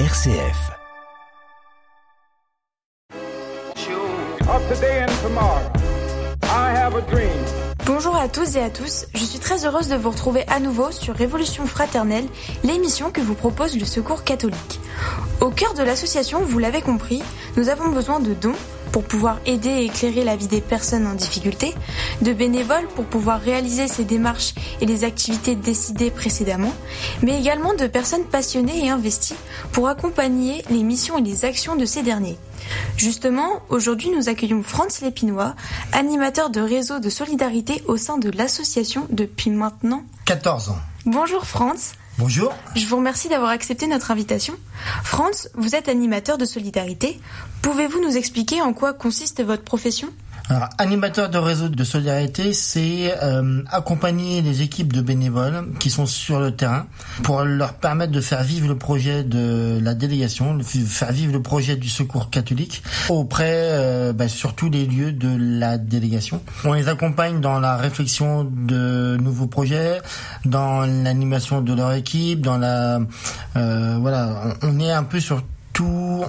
RCF. Bonjour à tous et à tous, je suis très heureuse de vous retrouver à nouveau sur Révolution Fraternelle, l'émission que vous propose le Secours catholique. Au cœur de l'association, vous l'avez compris, nous avons besoin de dons pour pouvoir aider et éclairer la vie des personnes en difficulté, de bénévoles pour pouvoir réaliser ces démarches et les activités décidées précédemment, mais également de personnes passionnées et investies pour accompagner les missions et les actions de ces derniers. Justement, aujourd'hui nous accueillons Franz Lépinois, animateur de réseau de solidarité au sein de l'association depuis maintenant 14 ans. Bonjour Franz. Bonjour. Je vous remercie d'avoir accepté notre invitation. Franz, vous êtes animateur de solidarité. Pouvez-vous nous expliquer en quoi consiste votre profession? Alors, animateur de réseau de solidarité, c'est euh, accompagner les équipes de bénévoles qui sont sur le terrain pour leur permettre de faire vivre le projet de la délégation, de faire vivre le projet du secours catholique auprès euh, bah, sur tous les lieux de la délégation. On les accompagne dans la réflexion de nouveaux projets, dans l'animation de leur équipe, dans la euh, voilà, on est un peu sur tout.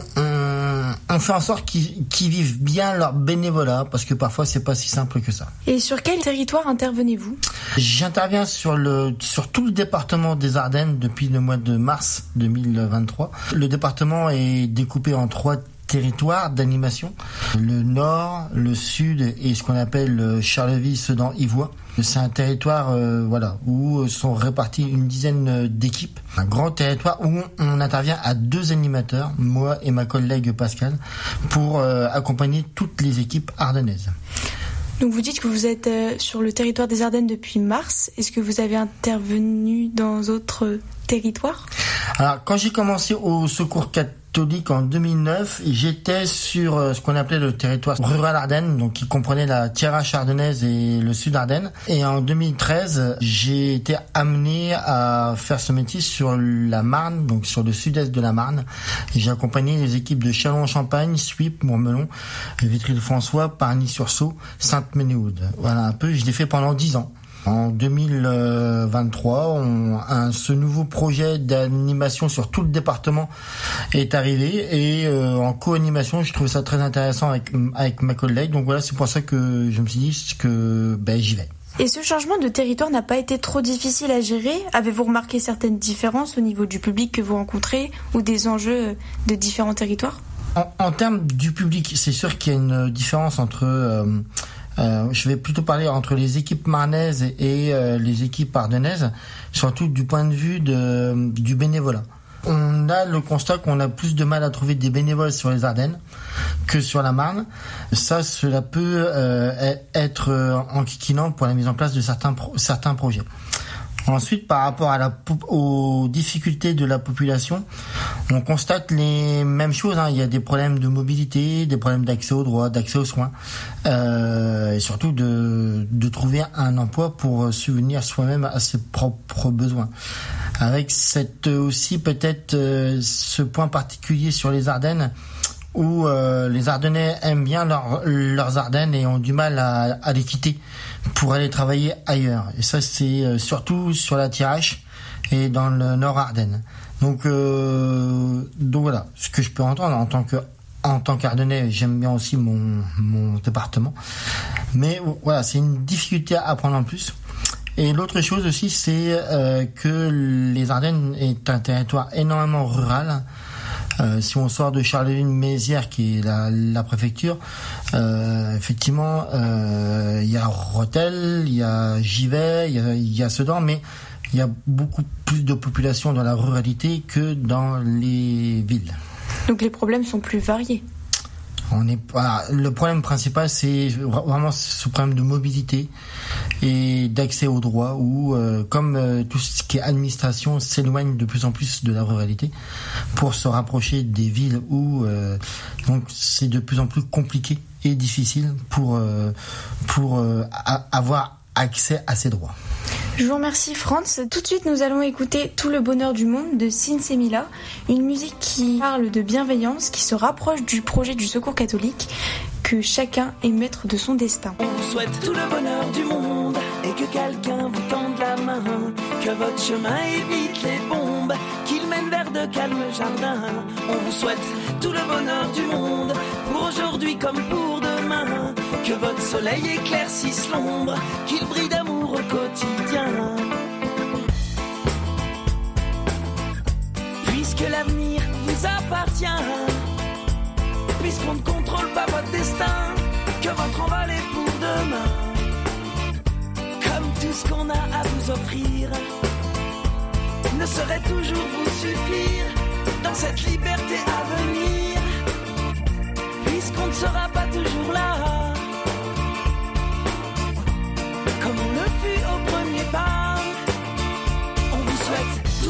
On, fait en sorte qu'ils vivent bien leur bénévolat parce que parfois c'est pas si simple que ça. Et sur quel territoire intervenez-vous? J'interviens sur le sur tout le département des Ardennes depuis le mois de mars 2023. Le département est découpé en trois territoires d'animation. Le nord, le sud et ce qu'on appelle Charleville, Sedan, Ivoire. C'est un territoire euh, voilà où sont répartis une dizaine d'équipes, un grand territoire où on intervient à deux animateurs, moi et ma collègue Pascal, pour euh, accompagner toutes les équipes ardennaises. Donc vous dites que vous êtes euh, sur le territoire des Ardennes depuis mars. Est-ce que vous avez intervenu dans d'autres territoires? Alors quand j'ai commencé au Secours 4 en 2009. J'étais sur euh, ce qu'on appelait le territoire rural Ardennes, donc qui comprenait la Thiérache ardennaise et le sud Ardennes. Et en 2013, j'ai été amené à faire ce métier sur la Marne, donc sur le sud-est de la Marne. J'ai accompagné les équipes de Chalon-Champagne, Suip, Mourmelon, Vitry-le-François, Parny-sur-Sault, Sainte-Ménéhoud. Voilà un peu. Je l'ai fait pendant dix ans. En 2023, on, un, ce nouveau projet d'animation sur tout le département est arrivé et euh, en co-animation, je trouve ça très intéressant avec, avec ma collègue. Donc voilà, c'est pour ça que je me suis dit que ben, j'y vais. Et ce changement de territoire n'a pas été trop difficile à gérer? Avez-vous remarqué certaines différences au niveau du public que vous rencontrez ou des enjeux de différents territoires? En, en termes du public, c'est sûr qu'il y a une différence entre euh, euh, je vais plutôt parler entre les équipes marnaises et, euh, les équipes ardennaises, surtout du point de vue de, du bénévolat. On a le constat qu'on a plus de mal à trouver des bénévoles sur les Ardennes que sur la Marne. Ça, cela peut euh, être enquiquinant pour la mise en place de certains, certains projets. Ensuite, par rapport à la, aux difficultés de la population, on constate les mêmes choses. Hein. Il y a des problèmes de mobilité, des problèmes d'accès aux droits, d'accès aux soins, euh, et surtout de, de trouver un emploi pour subvenir soi-même à ses propres besoins. Avec cette aussi peut-être euh, ce point particulier sur les Ardennes où euh, les Ardennais aiment bien leurs Ardennes et ont du mal à, à les quitter pour aller travailler ailleurs. Et ça, c'est euh, surtout sur la Thiérache et dans le Nord Ardennes. Donc, euh, donc voilà, ce que je peux entendre en tant que en tant qu'Ardennais, j'aime bien aussi mon, mon département. Mais voilà, c'est une difficulté à apprendre en plus. Et l'autre chose aussi, c'est euh, que les Ardennes est un territoire énormément rural. Euh, si on sort de Charleville-Mézières, qui est la, préfecture, euh, effectivement, euh, il y a Rotel, il y a Givet, il y y a Sedan, mais il y a beaucoup plus de population dans la ruralité que dans les villes. Donc les problèmes sont plus variés. On est le problème principal, c'est vraiment ce problème de mobilité et d'accès aux droits, où euh, comme euh, tout ce qui est administration s'éloigne de plus en plus de la ruralité pour se rapprocher des villes où euh, donc c'est de plus en plus compliqué et difficile pour pour avoir accès à ces droits. Je vous remercie Franz. Tout de suite nous allons écouter Tout le bonheur du monde de Semilla, une musique qui parle de bienveillance, qui se rapproche du projet du secours catholique, que chacun est maître de son destin. On souhaite tout le bonheur du monde et que quelqu'un vous tende la main, que votre chemin évite les bombes, qu'il mène mène vers de calmes jardins. On vous souhaite tout le bonheur du monde, pour aujourd'hui comme pour demain. Que votre soleil éclaircisse l'ombre, qu'il brille au quotidien. Puisque l'avenir vous appartient, puisqu'on ne contrôle pas votre destin, que votre envol est pour demain. Comme tout ce qu'on a à vous offrir. Ne saurait toujours vous suffire. Dans cette liberté à venir, puisqu'on ne sera pas toujours là,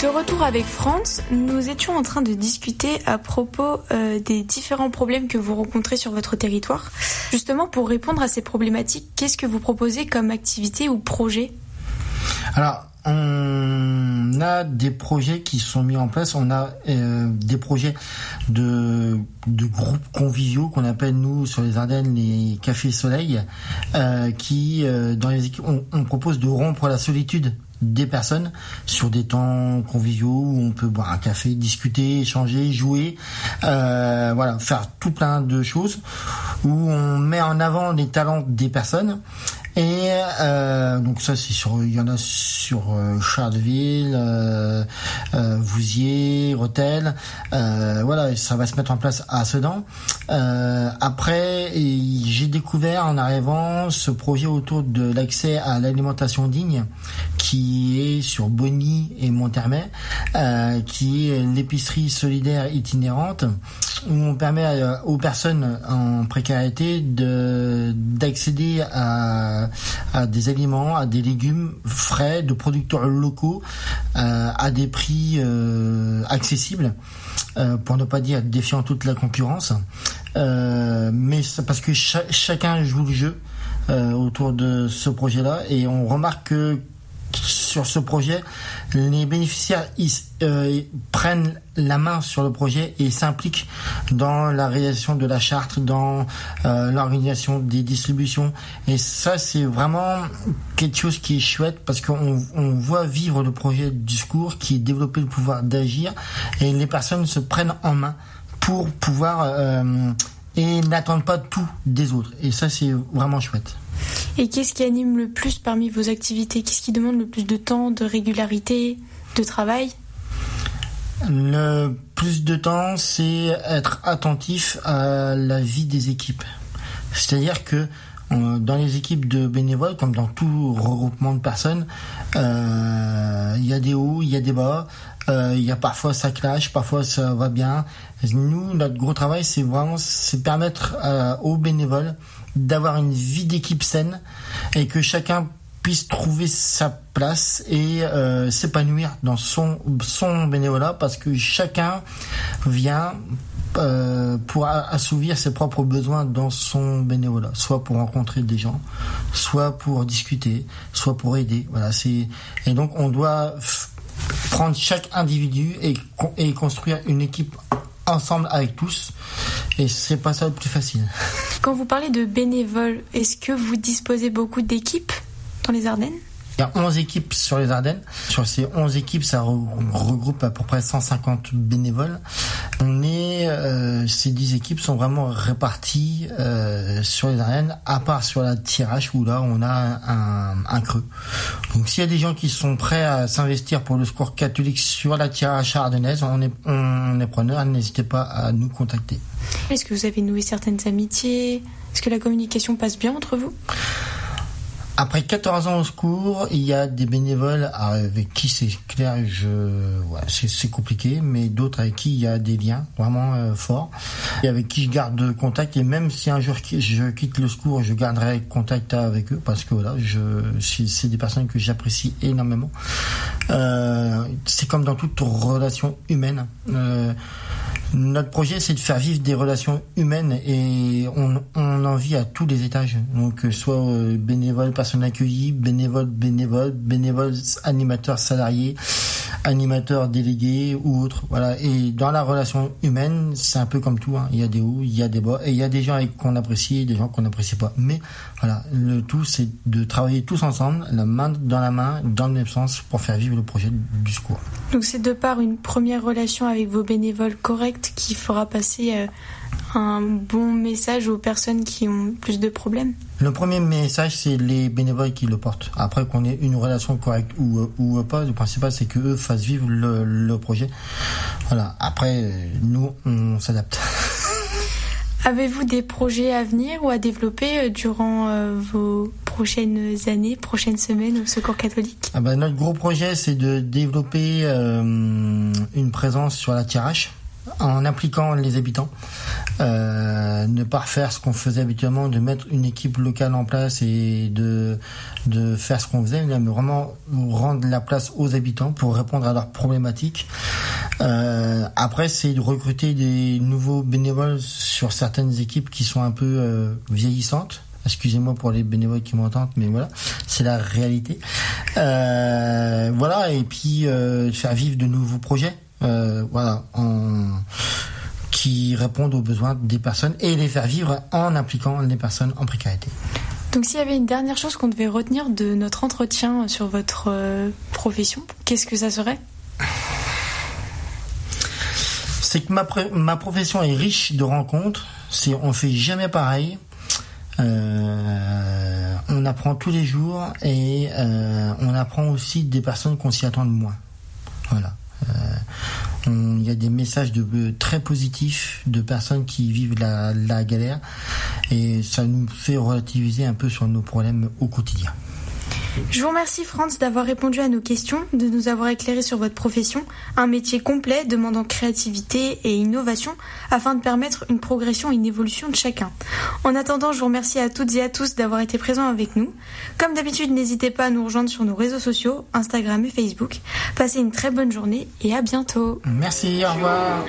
De retour avec France, nous étions en train de discuter à propos euh, des différents problèmes que vous rencontrez sur votre territoire. Justement, pour répondre à ces problématiques, qu'est-ce que vous proposez comme activité ou projet? Alors, on a des projets qui sont mis en place. On a euh, des projets de, groupes conviviaux qu'on appelle nous sur les Ardennes les cafés soleil, euh, qui dans les on, on propose de rompre la solitude des personnes sur des temps conviviaux où on peut boire un café, discuter, échanger, jouer, euh, voilà, faire tout plein de choses où on met en avant les talents des personnes et euh, donc ça c'est sur, il y en a sur euh, Charleville, euh, euh Vouziers, Rotel, euh, voilà, ça va se mettre en place à Sedan. Euh, après, j'ai découvert en arrivant ce projet autour de l'accès à l'alimentation digne, qui est sur Bonny et Montermay, qui est l'épicerie solidaire itinérante où on permet aux personnes en précarité de d'accéder à des aliments, à des légumes frais de producteurs locaux euh, à des prix euh, accessibles. Euh, pour ne pas dire défiant toute la concurrence, mais parce que chacun joue le jeu autour de ce projet-là et on remarque que sur ce projet, les bénéficiaires euh, prennent la main sur le projet et s'impliquent dans la réalisation de la charte, dans euh, l'organisation des distributions. Et ça, c'est vraiment quelque chose qui est chouette parce qu'on on voit vivre le projet discours qui est développer le pouvoir d'agir et les personnes se prennent en main pour pouvoir euh, et n'attendent pas tout des autres. Et ça, c'est vraiment chouette. Et qu'est-ce qui anime le plus parmi vos activités? Qu'est-ce qui demande le plus de temps, de régularité, de travail? Le plus de temps, c'est être attentif à la vie des équipes. C'est-à-dire que euh, dans les équipes de bénévoles, comme dans tout regroupement de personnes, euh, il y a des hauts, il y a des bas. Euh, il y a parfois ça clash, parfois ça va bien. Nous, notre gros travail, c'est vraiment c'est permettre aux bénévoles d'avoir une vie d'équipe saine et que chacun puisse trouver sa place et euh, s'épanouir dans son, son bénévolat parce que chacun vient euh, pour assouvir ses propres besoins dans son bénévolat, soit pour rencontrer des gens, soit pour discuter, soit pour aider. Voilà, c'est et donc on doit prendre chaque individu et, et construire une équipe ensemble avec tous. Et c'est pas ça le plus facile. Quand vous parlez de bénévoles, est-ce que vous disposez beaucoup d'équipes dans les Ardennes? Il y a 11 équipes sur les Ardennes. Sur ces 11 équipes, ça regroupe à peu près 150 bénévoles. On est, euh, ces 10 équipes sont vraiment réparties euh, sur les Ardennes, à part sur la tirage où là on a un, un creux. Donc s'il y a des gens qui sont prêts à s'investir pour le score catholique sur la tirage ardennaise, on est, on est preneur. N'hésitez pas à nous contacter. Est-ce que vous avez noué certaines amitiés? Est-ce que la communication passe bien entre vous? Après 14 ans au secours, il y a des bénévoles avec qui c'est clair, je, ouais, c'est compliqué, mais d'autres avec qui il y a des liens vraiment euh, forts et avec qui je garde contact. Et même si un jour je quitte le secours, je garderai contact avec eux parce que voilà, je, c'est des personnes que j'apprécie énormément. Euh, c'est comme dans toute relation humaine. Euh, Notre projet, c'est de faire vivre des relations humaines et on, en vit à tous les étages. Donc, euh, soit euh, bénévoles, personnes accueillies, bénévoles, bénévoles, bénévoles, animateurs salariés, animateurs délégués ou autres. Voilà. Et dans la relation humaine, c'est un peu comme tout. Hein. Il y a des hauts, il y a des bas, et il y a des gens qu'on apprécie et des gens qu'on n'apprécie pas. Mais voilà, le tout, c'est de travailler tous ensemble, la main dans la main, dans le même sens, pour faire vivre le projet du secours. Donc, c'est de par une première relation avec vos bénévoles corrects qui fera passer euh, un bon message aux personnes qui ont plus de problèmes Le premier message, c'est les bénévoles qui le portent. Après qu'on ait une relation correcte ou, euh, ou pas, le principal, c'est qu'eux fassent vivre le, le projet. Voilà. Après, euh, nous, on s'adapte. Avez-vous des projets à venir ou à développer durant vos prochaines années, prochaines semaines au Secours catholique? Ah ben, Notre gros projet, c'est de développer euh, une présence sur la Tirache en impliquant les habitants. Euh, ne pas refaire ce qu'on faisait habituellement, de mettre une équipe locale en place et de, de faire ce qu'on faisait, mais vraiment rendre la place aux habitants pour répondre à leurs problématiques. Euh, après, c'est de recruter des nouveaux bénévoles sur certaines équipes qui sont un peu euh, vieillissantes. Excusez-moi pour les bénévoles qui m'entendent, mais voilà, c'est la réalité. Euh, voilà, et puis euh, faire vivre de nouveaux projets. Euh, voilà, en, qui répondent aux besoins des personnes et les faire vivre en impliquant les personnes en précarité. Donc s'il y avait une dernière chose qu'on devait retenir de notre entretien sur votre profession, qu'est-ce que ça serait? C'est que ma, ma profession est riche de rencontres. C'est on fait jamais pareil. Euh, on apprend tous les jours et euh, on apprend aussi des personnes qu'on s'y attend moins. Voilà. Euh, il y a des messages de, très positifs de personnes qui vivent la, la galère et ça nous fait relativiser un peu sur nos problèmes au quotidien. Je vous remercie Franz d'avoir répondu à nos questions, de nous avoir éclairé sur votre profession, un métier complet demandant créativité et innovation afin de permettre une progression et une évolution de chacun. En attendant, je vous remercie à toutes et à tous d'avoir été présents avec nous. Comme d'habitude, n'hésitez pas à nous rejoindre sur nos réseaux sociaux, Instagram et Facebook. Passez une très bonne journée et à bientôt. Merci, au revoir.